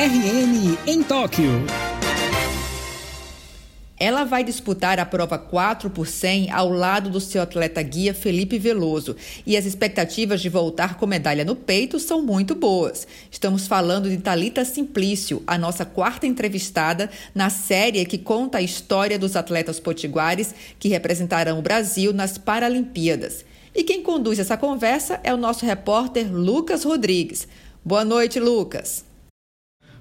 RN em Tóquio. Ela vai disputar a prova 4 por 100 ao lado do seu atleta guia Felipe Veloso. E as expectativas de voltar com medalha no peito são muito boas. Estamos falando de Talita Simplício, a nossa quarta entrevistada na série que conta a história dos atletas potiguares que representarão o Brasil nas Paralimpíadas. E quem conduz essa conversa é o nosso repórter Lucas Rodrigues. Boa noite, Lucas.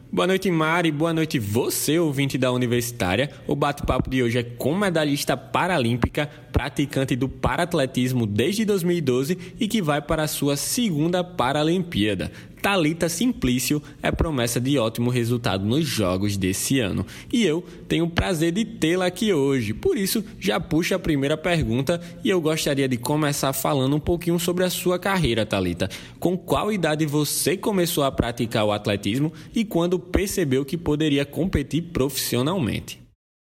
Boa noite, Mari. Boa noite, você, ouvinte da Universitária. O bate-papo de hoje é com medalhista paralímpica, praticante do paratletismo desde 2012 e que vai para a sua segunda Paralimpíada. Talita Simplício é promessa de ótimo resultado nos jogos desse ano. E eu tenho o prazer de tê-la aqui hoje. Por isso, já puxo a primeira pergunta e eu gostaria de começar falando um pouquinho sobre a sua carreira, Talita. Com qual idade você começou a praticar o atletismo e quando percebeu que poderia competir profissionalmente?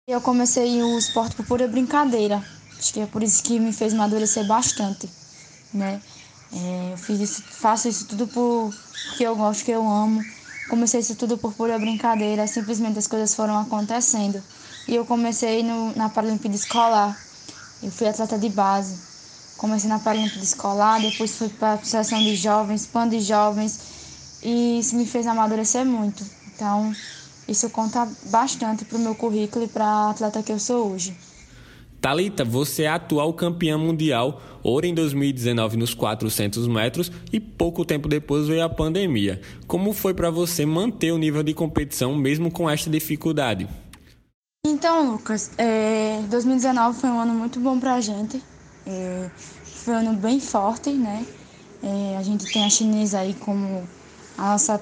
Eu comecei o esporte por pura brincadeira. Acho que é por isso que me fez amadurecer bastante, né? É, eu fiz isso, faço isso tudo por, porque eu gosto, que eu amo. Comecei isso tudo por pura brincadeira, simplesmente as coisas foram acontecendo. E eu comecei no, na Paralimpíada Escolar. Eu fui atleta de base. Comecei na Paralimpíada Escolar, depois fui para a Associação de Jovens, PAN de Jovens. E isso me fez amadurecer muito. Então, isso conta bastante para o meu currículo e para a atleta que eu sou hoje. Talita, você é atual campeã mundial, ouro em 2019 nos 400 metros e pouco tempo depois veio a pandemia. Como foi para você manter o nível de competição mesmo com esta dificuldade? Então, Lucas, é, 2019 foi um ano muito bom para a gente. É, foi um ano bem forte, né? É, a gente tem a chinesa aí como a nossa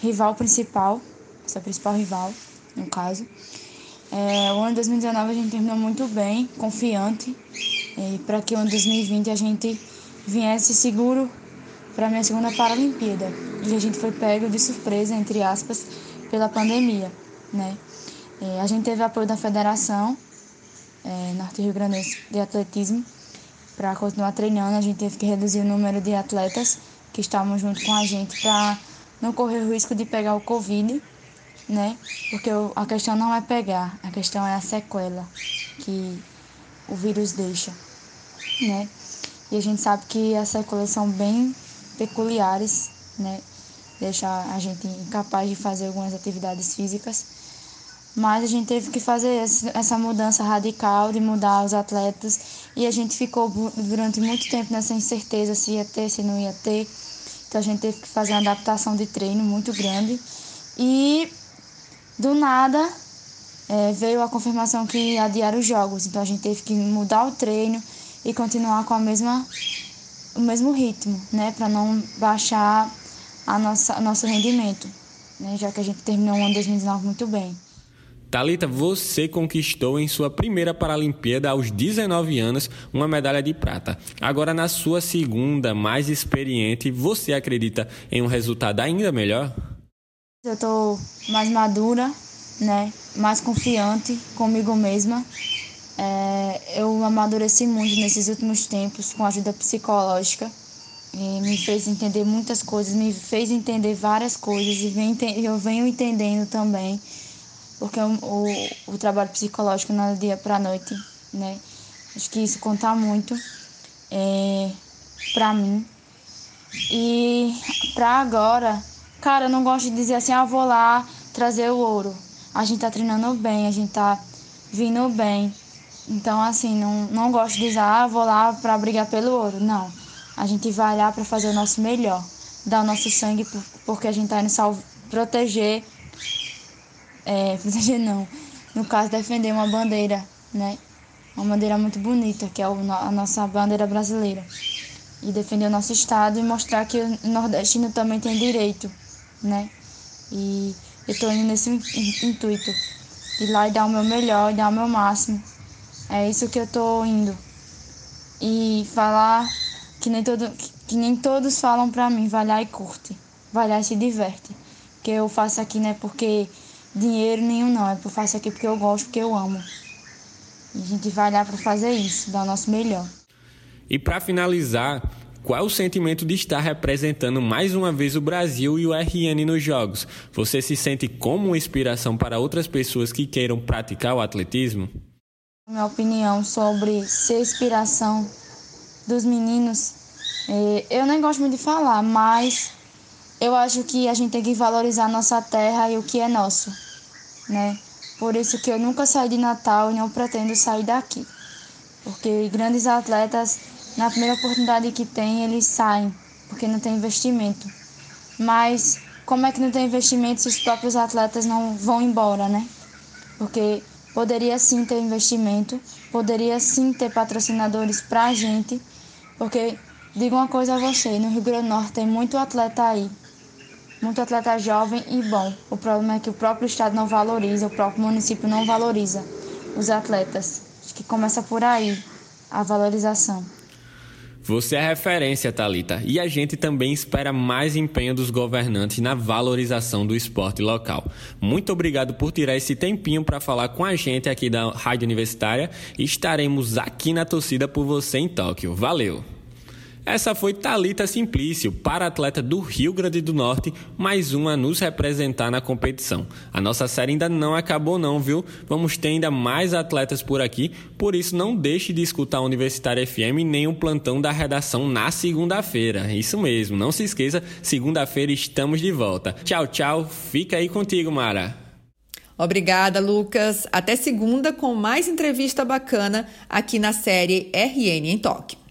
rival principal, nossa principal rival, no caso. É, o ano de 2019 a gente terminou muito bem, confiante, e para que o ano de 2020 a gente viesse seguro para a minha segunda Paralimpíada. E a gente foi pego de surpresa, entre aspas, pela pandemia, né? É, a gente teve apoio da federação é, Norte Rio Grande de Atletismo para continuar treinando. A gente teve que reduzir o número de atletas que estavam junto com a gente para não correr o risco de pegar o Covid né? Porque a questão não é pegar, a questão é a sequela que o vírus deixa, né? E a gente sabe que as sequelas são bem peculiares, né? Deixa a gente incapaz de fazer algumas atividades físicas. Mas a gente teve que fazer essa mudança radical de mudar os atletas e a gente ficou durante muito tempo nessa incerteza se ia ter, se não ia ter. Então a gente teve que fazer uma adaptação de treino muito grande. E do nada, é, veio a confirmação que ia adiar os jogos, então a gente teve que mudar o treino e continuar com a mesma, o mesmo ritmo, né, para não baixar a nossa, nosso rendimento, né, já que a gente terminou o ano 2019 muito bem. Talita, você conquistou em sua primeira Paralimpíada aos 19 anos uma medalha de prata. Agora na sua segunda, mais experiente, você acredita em um resultado ainda melhor? Eu tô mais madura, né? Mais confiante comigo mesma. É, eu amadureci muito nesses últimos tempos com ajuda psicológica. E me fez entender muitas coisas, me fez entender várias coisas e eu venho entendendo também, porque o, o, o trabalho psicológico não é dia para noite, né? Acho que isso conta muito é, para mim. E para agora, Cara, eu não gosto de dizer assim, ah, vou lá trazer o ouro. A gente tá treinando bem, a gente tá vindo bem. Então, assim, não, não gosto de dizer, ah, vou lá para brigar pelo ouro. Não. A gente vai lá para fazer o nosso melhor, dar o nosso sangue, porque a gente tá indo salvo, proteger. É, proteger não. No caso, defender uma bandeira, né? Uma bandeira muito bonita, que é a nossa bandeira brasileira. E defender o nosso estado e mostrar que o nordestino também tem direito né? E eu tô indo nesse intuito. Ir lá e dar o meu melhor, e dar o meu máximo. É isso que eu tô indo. E falar que nem, todo, que nem todos falam pra mim, vai lá e curte. Vai lá e se diverte. Que eu faço aqui não é porque dinheiro nenhum não, é eu faço aqui porque eu gosto, porque eu amo. E a gente vai lá para fazer isso, dar o nosso melhor. E para finalizar, qual é o sentimento de estar representando mais uma vez o Brasil e o RN nos Jogos? Você se sente como uma inspiração para outras pessoas que queiram praticar o atletismo? Minha opinião sobre ser inspiração dos meninos, é, eu nem gosto muito de falar, mas eu acho que a gente tem que valorizar nossa terra e o que é nosso, né? Por isso que eu nunca saí de Natal e não pretendo sair daqui. Porque grandes atletas, na primeira oportunidade que tem, eles saem, porque não tem investimento. Mas como é que não tem investimento se os próprios atletas não vão embora, né? Porque poderia sim ter investimento, poderia sim ter patrocinadores pra gente, porque digo uma coisa a você, no Rio Grande do Norte tem muito atleta aí muito atleta jovem e bom. O problema é que o próprio estado não valoriza, o próprio município não valoriza os atletas. Acho que começa por aí a valorização. Você é referência, Talita, e a gente também espera mais empenho dos governantes na valorização do esporte local. Muito obrigado por tirar esse tempinho para falar com a gente aqui da Rádio Universitária estaremos aqui na torcida por você em Tóquio. Valeu! Essa foi Talita Simplício, para-atleta do Rio Grande do Norte, mais uma a nos representar na competição. A nossa série ainda não acabou não, viu? Vamos ter ainda mais atletas por aqui, por isso não deixe de escutar a Universitária FM nem o plantão da redação na segunda-feira. Isso mesmo, não se esqueça, segunda-feira estamos de volta. Tchau, tchau. Fica aí contigo, Mara. Obrigada, Lucas. Até segunda com mais entrevista bacana aqui na série RN em Toque.